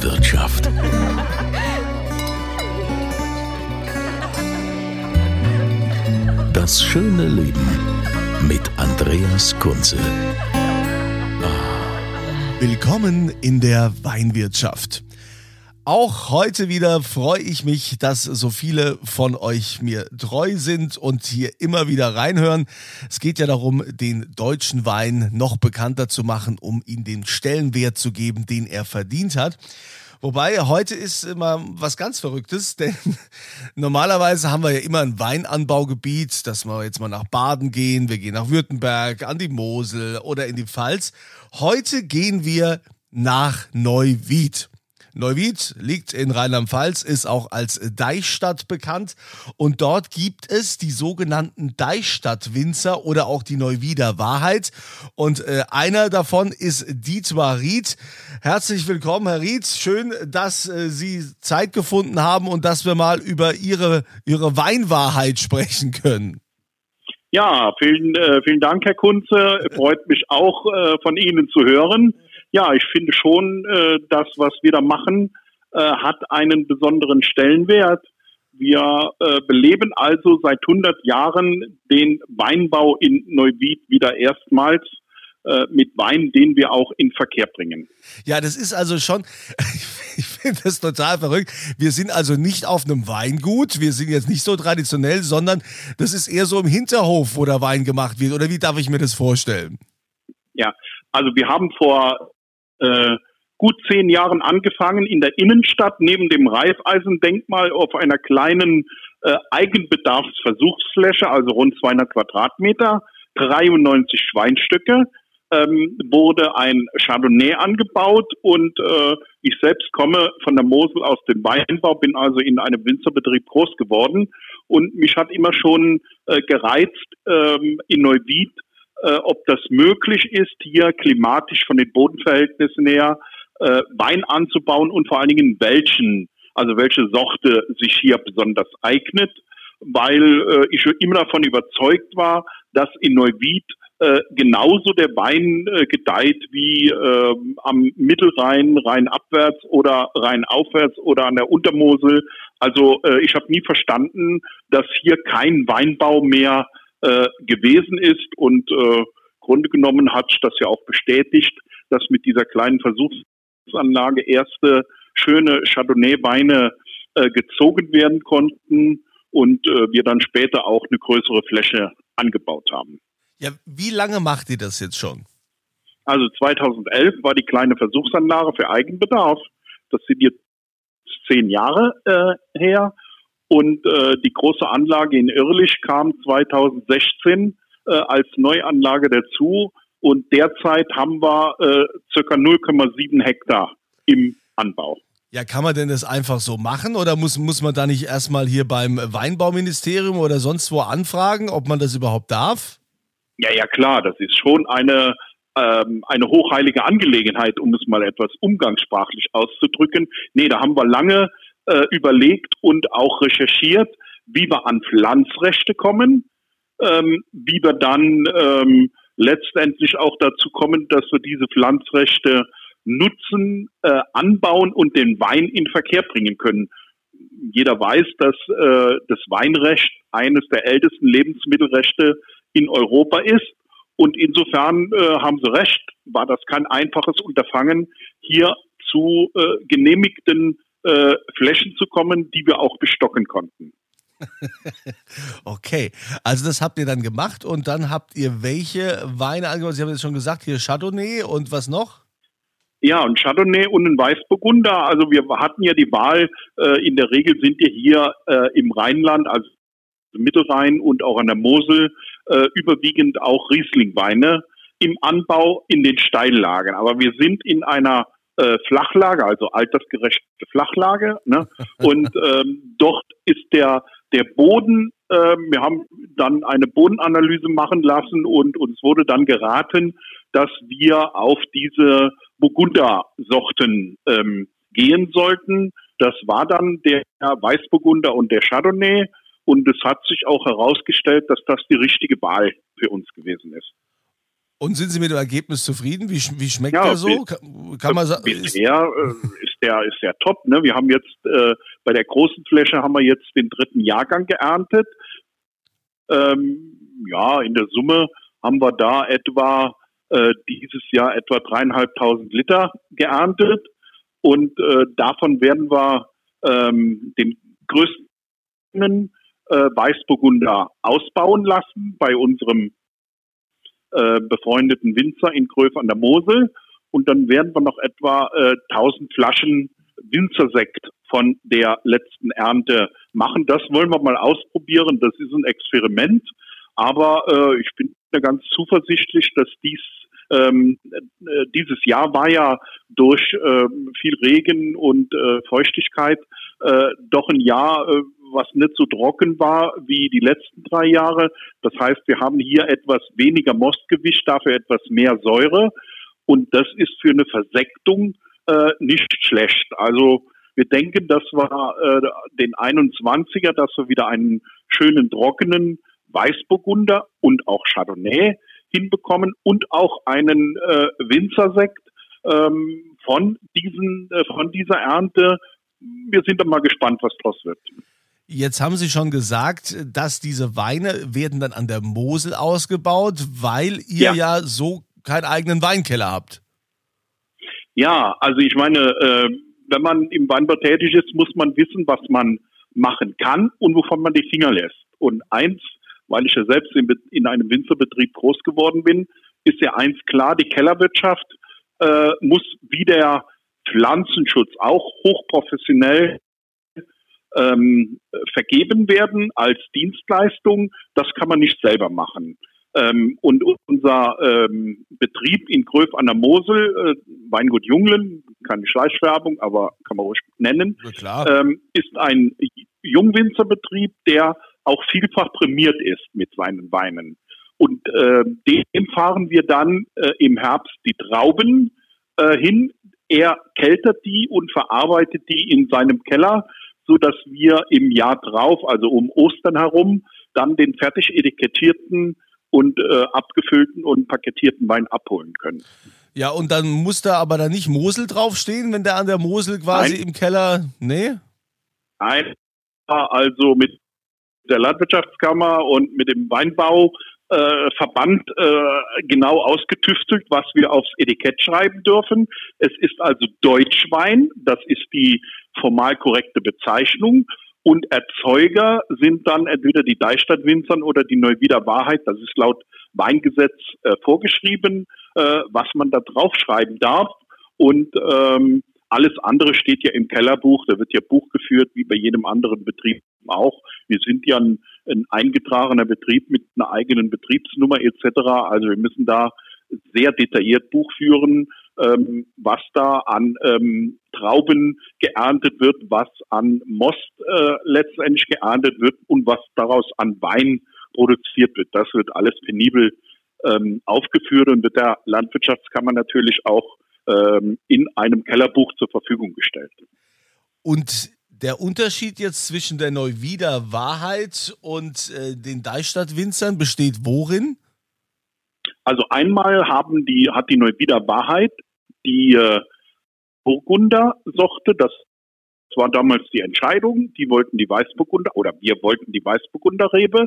Weinwirtschaft. Das schöne Leben mit Andreas Kunze. Willkommen in der Weinwirtschaft. Auch heute wieder freue ich mich, dass so viele von euch mir treu sind und hier immer wieder reinhören. Es geht ja darum, den deutschen Wein noch bekannter zu machen, um ihm den Stellenwert zu geben, den er verdient hat. Wobei heute ist immer was ganz Verrücktes, denn normalerweise haben wir ja immer ein Weinanbaugebiet, dass wir jetzt mal nach Baden gehen, wir gehen nach Württemberg, an die Mosel oder in die Pfalz. Heute gehen wir nach Neuwied. Neuwied liegt in Rheinland-Pfalz, ist auch als Deichstadt bekannt und dort gibt es die sogenannten Deichstadt-Winzer oder auch die Neuwieder Wahrheit und äh, einer davon ist Dietmar Ried. Herzlich willkommen, Herr Ried. Schön, dass äh, Sie Zeit gefunden haben und dass wir mal über Ihre, Ihre Weinwahrheit sprechen können. Ja, vielen, äh, vielen Dank, Herr Kunze. Freut mich auch, äh, von Ihnen zu hören ja, ich finde schon, äh, das, was wir da machen, äh, hat einen besonderen Stellenwert. Wir äh, beleben also seit 100 Jahren den Weinbau in Neuwied wieder erstmals äh, mit Wein, den wir auch in Verkehr bringen. Ja, das ist also schon, ich finde das total verrückt. Wir sind also nicht auf einem Weingut, wir sind jetzt nicht so traditionell, sondern das ist eher so im Hinterhof, wo der Wein gemacht wird. Oder wie darf ich mir das vorstellen? Ja, also wir haben vor äh, gut zehn Jahren angefangen, in der Innenstadt neben dem Reifeisendenkmal auf einer kleinen äh, Eigenbedarfsversuchsfläche, also rund 200 Quadratmeter, 93 Schweinstücke, ähm, wurde ein Chardonnay angebaut und äh, ich selbst komme von der Mosel aus dem Weinbau, bin also in einem Winzerbetrieb groß geworden. Und mich hat immer schon äh, gereizt, ähm, in Neuwied äh, ob das möglich ist, hier klimatisch von den Bodenverhältnissen her äh, Wein anzubauen und vor allen Dingen welchen, also welche Sorte sich hier besonders eignet, weil äh, ich immer davon überzeugt war, dass in Neuwied äh, genauso der Wein äh, gedeiht wie äh, am Mittelrhein, Rheinabwärts oder Rheinaufwärts oder an der Untermosel. Also äh, ich habe nie verstanden, dass hier kein Weinbau mehr äh, gewesen ist und äh, Grunde genommen hat das ja auch bestätigt, dass mit dieser kleinen Versuchsanlage erste schöne Chardonnay-Weine äh, gezogen werden konnten und äh, wir dann später auch eine größere Fläche angebaut haben. Ja, wie lange macht ihr das jetzt schon? Also 2011 war die kleine Versuchsanlage für Eigenbedarf. Das sind jetzt zehn Jahre äh, her. Und äh, die große Anlage in Irrlich kam 2016 äh, als Neuanlage dazu. Und derzeit haben wir äh, circa 0,7 Hektar im Anbau. Ja, kann man denn das einfach so machen oder muss, muss man da nicht erstmal hier beim Weinbauministerium oder sonst wo anfragen, ob man das überhaupt darf? Ja, ja, klar, das ist schon eine, ähm, eine hochheilige Angelegenheit, um es mal etwas umgangssprachlich auszudrücken. Nee, da haben wir lange äh, überlegt und auch recherchiert, wie wir an Pflanzrechte kommen, ähm, wie wir dann ähm, letztendlich auch dazu kommen, dass wir diese Pflanzrechte nutzen, äh, anbauen und den Wein in Verkehr bringen können. Jeder weiß, dass äh, das Weinrecht eines der ältesten Lebensmittelrechte in Europa ist. Und insofern äh, haben Sie recht, war das kein einfaches Unterfangen, hier zu äh, genehmigten äh, Flächen zu kommen, die wir auch bestocken konnten. okay, also das habt ihr dann gemacht und dann habt ihr welche Weine angebaut? Sie haben jetzt schon gesagt, hier Chardonnay und was noch? Ja, und Chardonnay und ein Weißburgunder. Also wir hatten ja die Wahl, äh, in der Regel sind wir hier äh, im Rheinland, also Mittelrhein und auch an der Mosel, äh, überwiegend auch Riesling-Weine im Anbau in den Steillagen. Aber wir sind in einer äh, Flachlage, also altersgerechte Flachlage. Ne? Und ähm, dort ist der, der Boden, äh, wir haben dann eine Bodenanalyse machen lassen und uns wurde dann geraten, dass wir auf diese Burgunder-Sorten ähm, gehen sollten. Das war dann der Weißburgunder und der Chardonnay. Und es hat sich auch herausgestellt, dass das die richtige Wahl für uns gewesen ist. Und sind Sie mit dem Ergebnis zufrieden? Wie, wie schmeckt ja, der so? Kann, kann man sagen? Bisher äh, ist der ist der top. Ne? Wir haben jetzt äh, bei der großen Fläche haben wir jetzt den dritten Jahrgang geerntet. Ähm, ja, in der Summe haben wir da etwa äh, dieses Jahr etwa dreieinhalbtausend Liter geerntet und äh, davon werden wir ähm, den größten äh, Weißburgunder ausbauen lassen bei unserem äh, befreundeten Winzer in Gröf an der Mosel. Und dann werden wir noch etwa äh, 1000 Flaschen Winzersekt von der letzten Ernte machen. Das wollen wir mal ausprobieren. Das ist ein Experiment. Aber äh, ich bin ganz zuversichtlich, dass dies ähm, äh, dieses Jahr war ja durch äh, viel Regen und äh, Feuchtigkeit äh, doch ein Jahr, was nicht so trocken war wie die letzten drei Jahre. Das heißt, wir haben hier etwas weniger Mostgewicht, dafür etwas mehr Säure. Und das ist für eine Versektung äh, nicht schlecht. Also wir denken, dass wir äh, den 21er, dass wir wieder einen schönen trockenen Weißburgunder und auch Chardonnay hinbekommen und auch einen äh, Winzersekt ähm, von diesen äh, von dieser Ernte. Wir sind dann mal gespannt, was draus wird. Jetzt haben Sie schon gesagt, dass diese Weine werden dann an der Mosel ausgebaut, weil ihr ja, ja so keinen eigenen Weinkeller habt. Ja, also ich meine, äh, wenn man im Weinbau tätig ist, muss man wissen, was man machen kann und wovon man die Finger lässt. Und eins, weil ich ja selbst in, in einem Winzerbetrieb groß geworden bin, ist ja eins klar, die Kellerwirtschaft äh, muss wie der Pflanzenschutz auch hochprofessionell ähm, vergeben werden als Dienstleistung. Das kann man nicht selber machen. Ähm, und unser ähm, Betrieb in Gröf an der Mosel, äh, Weingut Junglen, keine Schleichwerbung, aber kann man ruhig nennen, ähm, ist ein Jungwinzerbetrieb, der auch vielfach prämiert ist mit seinen Weinen. Und äh, dem fahren wir dann äh, im Herbst die Trauben äh, hin. Er keltert die und verarbeitet die in seinem Keller so dass wir im Jahr drauf, also um Ostern herum, dann den fertig etikettierten und äh, abgefüllten und paketierten Wein abholen können. Ja, und dann muss da aber da nicht Mosel draufstehen, wenn der an der Mosel quasi Nein. im Keller. Nee? Nein, also mit der Landwirtschaftskammer und mit dem Weinbau äh, Verband äh, genau ausgetüftelt, was wir aufs Etikett schreiben dürfen. Es ist also Deutschwein, das ist die formal korrekte Bezeichnung. Und Erzeuger sind dann entweder die Deichstadt-Winzern oder die Neuwieder Wahrheit. Das ist laut Weingesetz äh, vorgeschrieben, äh, was man da draufschreiben darf. Und ähm, alles andere steht ja im Kellerbuch. Da wird ja Buch geführt, wie bei jedem anderen Betrieb auch. Wir sind ja ein, ein eingetragener Betrieb mit einer eigenen Betriebsnummer etc. Also wir müssen da sehr detailliert Buch führen, ähm, was da an ähm, Trauben geerntet wird, was an Most äh, letztendlich geerntet wird und was daraus an Wein produziert wird. Das wird alles penibel ähm, aufgeführt und wird der Landwirtschaftskammer natürlich auch ähm, in einem Kellerbuch zur Verfügung gestellt. Und der Unterschied jetzt zwischen der Neuwieder Wahrheit und äh, den Deichstadt-Winzern besteht worin? Also einmal haben die, hat die Neuwieder Wahrheit die äh, Burgunder-Sorte, das war damals die Entscheidung, die wollten die Weißburgunder oder wir wollten die Weißburgunder-Rebe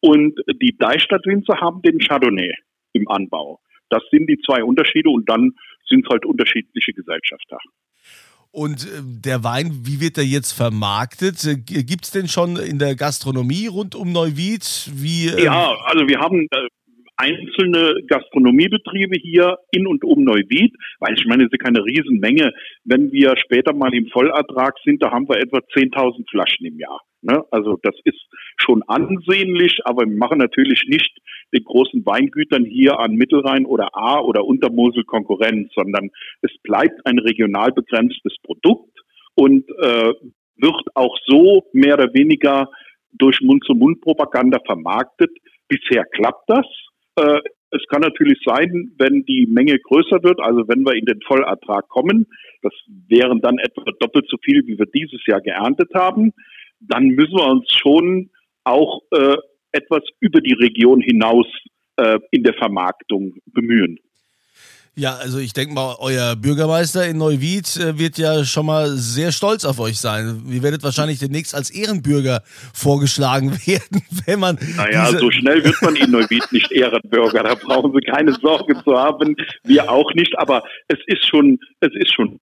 und die Deichstadt-Winzer haben den Chardonnay im Anbau. Das sind die zwei Unterschiede und dann sind es halt unterschiedliche Gesellschafter. Und äh, der Wein, wie wird er jetzt vermarktet? Äh, Gibt es denn schon in der Gastronomie rund um Neuwied? Wie, äh ja, also wir haben einzelne Gastronomiebetriebe hier in und um Neuwied, weil ich meine, es ist keine Riesenmenge. Wenn wir später mal im Vollertrag sind, da haben wir etwa 10.000 Flaschen im Jahr. Ne? Also das ist schon ansehnlich, aber wir machen natürlich nicht den großen Weingütern hier an Mittelrhein oder A oder Untermosel Konkurrenz, sondern es bleibt ein regional begrenztes Produkt und äh, wird auch so mehr oder weniger durch Mund-zu-Mund-Propaganda vermarktet. Bisher klappt das. Äh, es kann natürlich sein, wenn die Menge größer wird, also wenn wir in den Vollertrag kommen, das wären dann etwa doppelt so viel, wie wir dieses Jahr geerntet haben, dann müssen wir uns schon auch äh, etwas über die Region hinaus äh, in der Vermarktung bemühen. Ja, also ich denke mal, euer Bürgermeister in Neuwied äh, wird ja schon mal sehr stolz auf euch sein. Ihr werdet wahrscheinlich demnächst als Ehrenbürger vorgeschlagen werden, wenn man. Naja, so schnell wird man in Neuwied nicht Ehrenbürger. Da brauchen Sie keine Sorge zu haben. Wir auch nicht. Aber es ist schon, es ist schon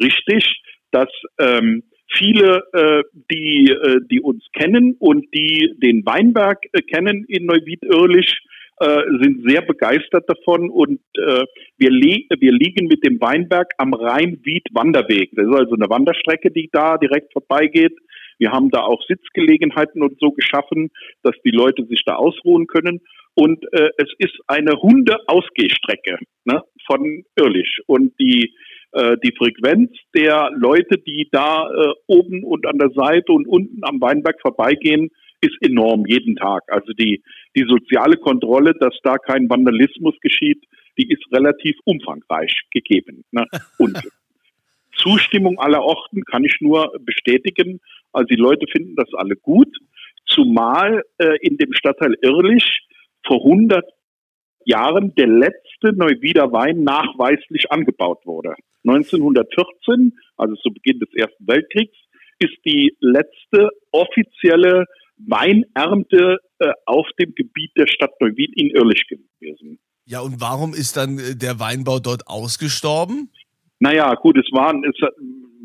richtig, dass ähm, viele, äh, die, äh, die uns kennen und die den Weinberg äh, kennen in Neuwied-Irlich, äh, sind sehr begeistert davon und äh, wir, li wir liegen mit dem Weinberg am Rhein-Wied-Wanderweg. Das ist also eine Wanderstrecke, die da direkt vorbeigeht. Wir haben da auch Sitzgelegenheiten und so geschaffen, dass die Leute sich da ausruhen können. Und äh, es ist eine Hunde-Ausgehstrecke ne, von Irlich. Und die, äh, die Frequenz der Leute, die da äh, oben und an der Seite und unten am Weinberg vorbeigehen, ist enorm jeden Tag. Also die, die soziale Kontrolle, dass da kein Vandalismus geschieht, die ist relativ umfangreich gegeben. Ne? Und Zustimmung aller Orten kann ich nur bestätigen. Also die Leute finden das alle gut, zumal äh, in dem Stadtteil Irlich vor 100 Jahren der letzte Neuwieder Wein nachweislich angebaut wurde. 1914, also zu Beginn des Ersten Weltkriegs, ist die letzte offizielle Weinernte äh, auf dem Gebiet der Stadt Neuwied in Irlich gewesen. Ja, und warum ist dann äh, der Weinbau dort ausgestorben? Naja, gut, es waren, es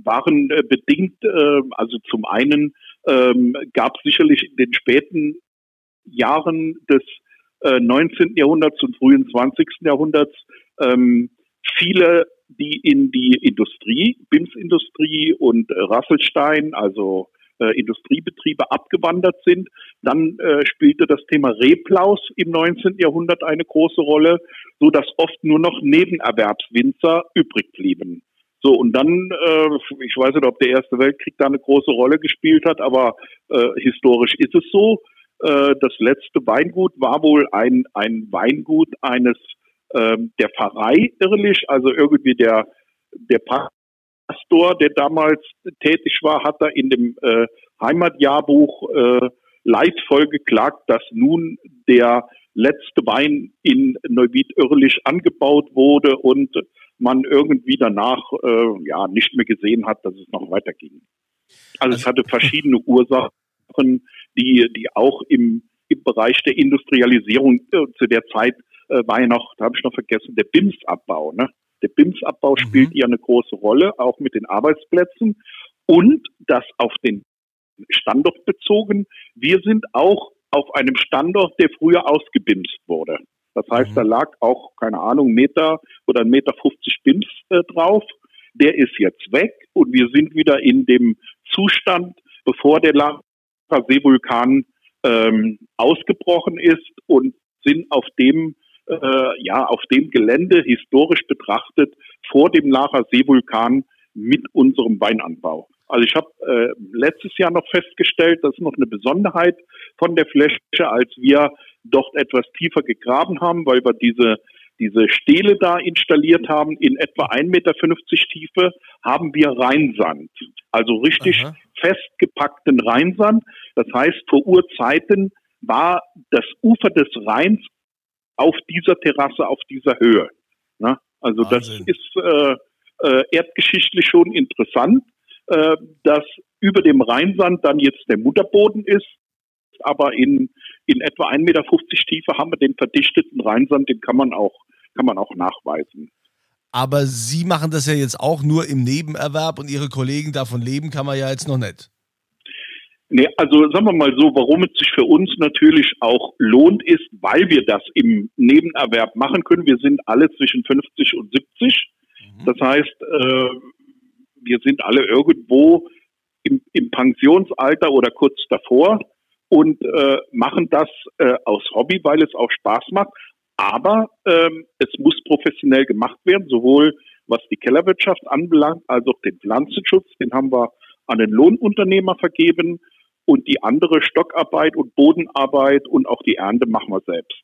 waren äh, bedingt, äh, also zum einen ähm, gab es sicherlich in den späten Jahren des äh, 19. Jahrhunderts und frühen 20. Jahrhunderts ähm, viele, die in die Industrie, BIMS-Industrie und Rasselstein, also äh, Industriebetriebe abgewandert sind. Dann äh, spielte das Thema Reblaus im 19. Jahrhundert eine große Rolle, so dass oft nur noch Nebenerwerbswinzer übrig blieben. So, und dann, äh, ich weiß nicht, ob der Erste Weltkrieg da eine große Rolle gespielt hat, aber äh, historisch ist es so. Äh, das letzte Weingut war wohl ein, ein Weingut eines äh, der Pfarrei Irrlich, also irgendwie der, der Pastor, der damals tätig war, hat da in dem äh, Heimatjahrbuch äh, leidvoll geklagt, dass nun der letzte Wein in Neuwied-Irrlich angebaut wurde und man irgendwie danach äh, ja nicht mehr gesehen hat, dass es noch weiterging. Also es hatte verschiedene Ursachen, die, die auch im, im Bereich der Industrialisierung äh, zu der Zeit äh, war ja noch, da habe ich noch vergessen, der BIMS-Abbau. Ne? Der BIMS-Abbau mhm. spielt hier eine große Rolle, auch mit den Arbeitsplätzen und das auf den Standort bezogen. Wir sind auch auf einem Standort, der früher ausgebimst wurde. Das heißt, mhm. da lag auch, keine Ahnung, Meter oder Meter 50 BIMS äh, drauf. Der ist jetzt weg und wir sind wieder in dem Zustand, bevor der Lava-Seevulkan ähm, ausgebrochen ist und sind auf dem äh, ja auf dem Gelände historisch betrachtet vor dem Lacher Seevulkan mit unserem Weinanbau. Also ich habe äh, letztes Jahr noch festgestellt, das ist noch eine Besonderheit von der Fläche, als wir dort etwas tiefer gegraben haben, weil wir diese diese Stele da installiert haben, in etwa 1,50 Meter Tiefe, haben wir Rheinsand. Also richtig Aha. festgepackten Rheinsand. Das heißt, vor Urzeiten war das Ufer des Rheins auf dieser Terrasse, auf dieser Höhe. Ne? Also Wahnsinn. das ist äh, äh, erdgeschichtlich schon interessant, äh, dass über dem Rheinsand dann jetzt der Mutterboden ist, aber in, in etwa 1,50 Meter Tiefe haben wir den verdichteten Rheinsand, den kann man auch, kann man auch nachweisen. Aber Sie machen das ja jetzt auch nur im Nebenerwerb und Ihre Kollegen davon leben kann man ja jetzt noch nicht. Nee, also sagen wir mal so, warum es sich für uns natürlich auch lohnt, ist, weil wir das im Nebenerwerb machen können. Wir sind alle zwischen 50 und 70. Mhm. Das heißt, äh, wir sind alle irgendwo im, im Pensionsalter oder kurz davor und äh, machen das äh, aus Hobby, weil es auch Spaß macht. Aber ähm, es muss professionell gemacht werden, sowohl was die Kellerwirtschaft anbelangt, als auch den Pflanzenschutz. Den haben wir an den Lohnunternehmer vergeben und die andere Stockarbeit und Bodenarbeit und auch die Ernte machen wir selbst.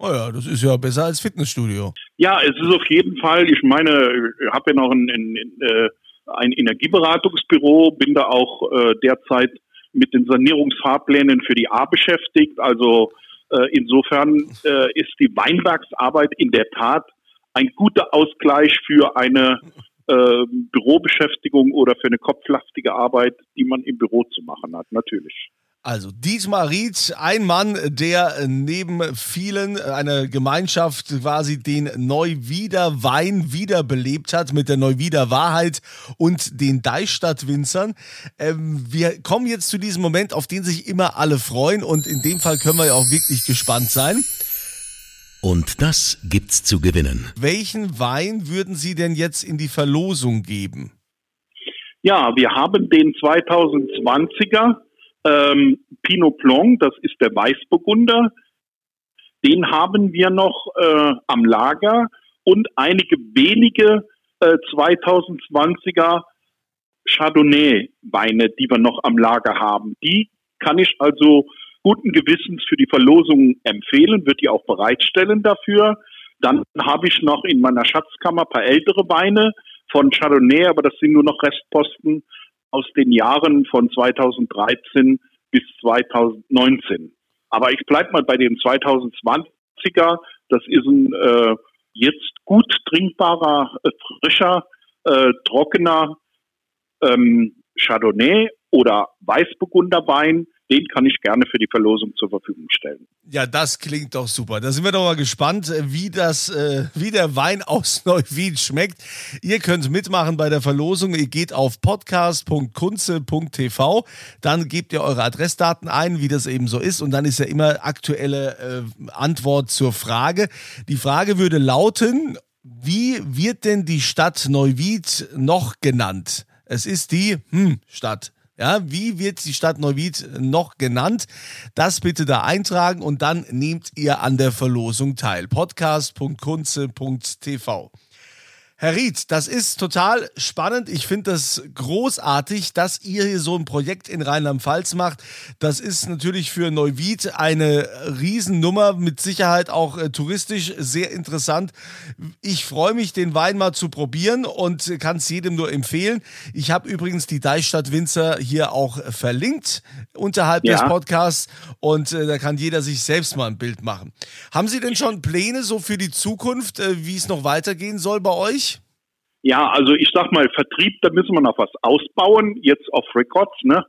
Oh ja, das ist ja besser als Fitnessstudio. Ja, es ist auf jeden Fall. Ich meine, ich habe ja noch ein, ein, äh, ein Energieberatungsbüro, bin da auch äh, derzeit mit den Sanierungsfahrplänen für die A beschäftigt. Also äh, insofern äh, ist die Weinbergsarbeit in der Tat ein guter Ausgleich für eine äh, Bürobeschäftigung oder für eine kopflastige Arbeit, die man im Büro zu machen hat, natürlich. Also Dietmar Ried, ein Mann, der neben vielen eine Gemeinschaft quasi den Neuwieder Wein wiederbelebt hat mit der Neuwieder Wahrheit und den Deichstadt-Winzern. Ähm, wir kommen jetzt zu diesem Moment, auf den sich immer alle freuen und in dem Fall können wir ja auch wirklich gespannt sein. Und das gibt's zu gewinnen. Welchen Wein würden Sie denn jetzt in die Verlosung geben? Ja, wir haben den 2020er ähm, Pinot Blanc, das ist der Weißburgunder. Den haben wir noch äh, am Lager und einige wenige äh, 2020er Chardonnay-Weine, die wir noch am Lager haben. Die kann ich also guten Gewissens für die Verlosung empfehlen, wird die auch bereitstellen dafür. Dann habe ich noch in meiner Schatzkammer ein paar ältere Weine von Chardonnay, aber das sind nur noch Restposten aus den Jahren von 2013 bis 2019. Aber ich bleibe mal bei den 2020er. Das ist ein äh, jetzt gut trinkbarer, äh, frischer, äh, trockener ähm, Chardonnay oder Weißburgunderwein den kann ich gerne für die Verlosung zur Verfügung stellen. Ja, das klingt doch super. Da sind wir doch mal gespannt, wie das, äh, wie der Wein aus Neuwied schmeckt. Ihr könnt mitmachen bei der Verlosung. Ihr geht auf podcast.kunze.tv, dann gebt ihr eure Adressdaten ein, wie das eben so ist, und dann ist ja immer aktuelle äh, Antwort zur Frage. Die Frage würde lauten: Wie wird denn die Stadt Neuwied noch genannt? Es ist die hm, Stadt. Ja, wie wird die Stadt Neuwied noch genannt? Das bitte da eintragen und dann nehmt ihr an der Verlosung teil. Podcast.kunze.tv. Herr Ried, das ist total spannend. Ich finde das großartig, dass ihr hier so ein Projekt in Rheinland-Pfalz macht. Das ist natürlich für Neuwied eine Riesennummer, mit Sicherheit auch äh, touristisch sehr interessant. Ich freue mich, den Wein mal zu probieren und kann es jedem nur empfehlen. Ich habe übrigens die Deichstadt Winzer hier auch verlinkt unterhalb ja. des Podcasts und äh, da kann jeder sich selbst mal ein Bild machen. Haben Sie denn schon Pläne so für die Zukunft, äh, wie es noch weitergehen soll bei euch? Ja, also ich sag mal, Vertrieb, da müssen wir noch was ausbauen, jetzt auf Records, ne?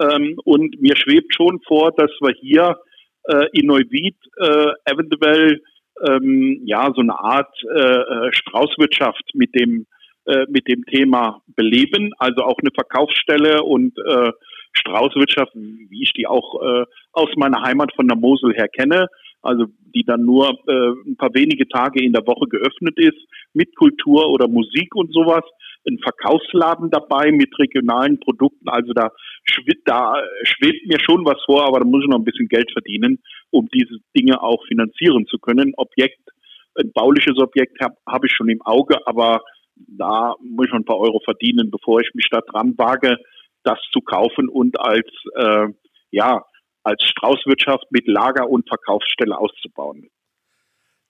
Ähm, und mir schwebt schon vor, dass wir hier äh, in Neuwied äh, eventuell ähm, ja so eine Art äh, äh Straußwirtschaft mit dem äh, mit dem Thema beleben, also auch eine Verkaufsstelle und äh, Straußwirtschaft, wie ich die auch aus meiner Heimat von der Mosel her kenne, also die dann nur äh, ein paar wenige Tage in der Woche geöffnet ist, mit Kultur oder Musik und sowas. Ein Verkaufsladen dabei mit regionalen Produkten. Also da schwebt, da schwebt mir schon was vor, aber da muss ich noch ein bisschen Geld verdienen, um diese Dinge auch finanzieren zu können. Objekt, ein bauliches Objekt habe hab ich schon im Auge, aber da muss ich schon ein paar Euro verdienen, bevor ich mich da dran wage, das zu kaufen und als äh, ja als Straußwirtschaft mit Lager und Verkaufsstelle auszubauen.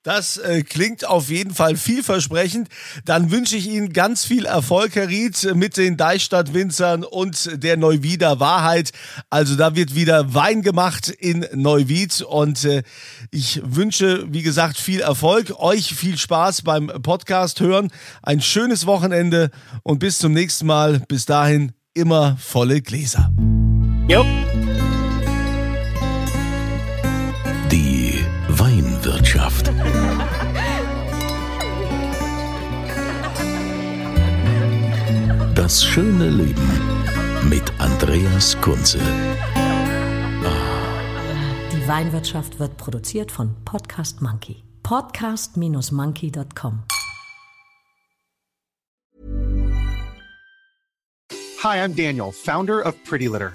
Das äh, klingt auf jeden Fall vielversprechend. Dann wünsche ich Ihnen ganz viel Erfolg, Herr Ried, mit den Deichstadt-Winzern und der Neuwieder Wahrheit. Also da wird wieder Wein gemacht in Neuwied und äh, ich wünsche, wie gesagt, viel Erfolg. Euch viel Spaß beim Podcast hören. Ein schönes Wochenende und bis zum nächsten Mal. Bis dahin immer volle Gläser. Jo. Das schöne Leben mit Andreas Kunze. Die Weinwirtschaft wird produziert von Podcast Monkey. Podcast-monkey.com. Hi, I'm Daniel, founder of Pretty Litter.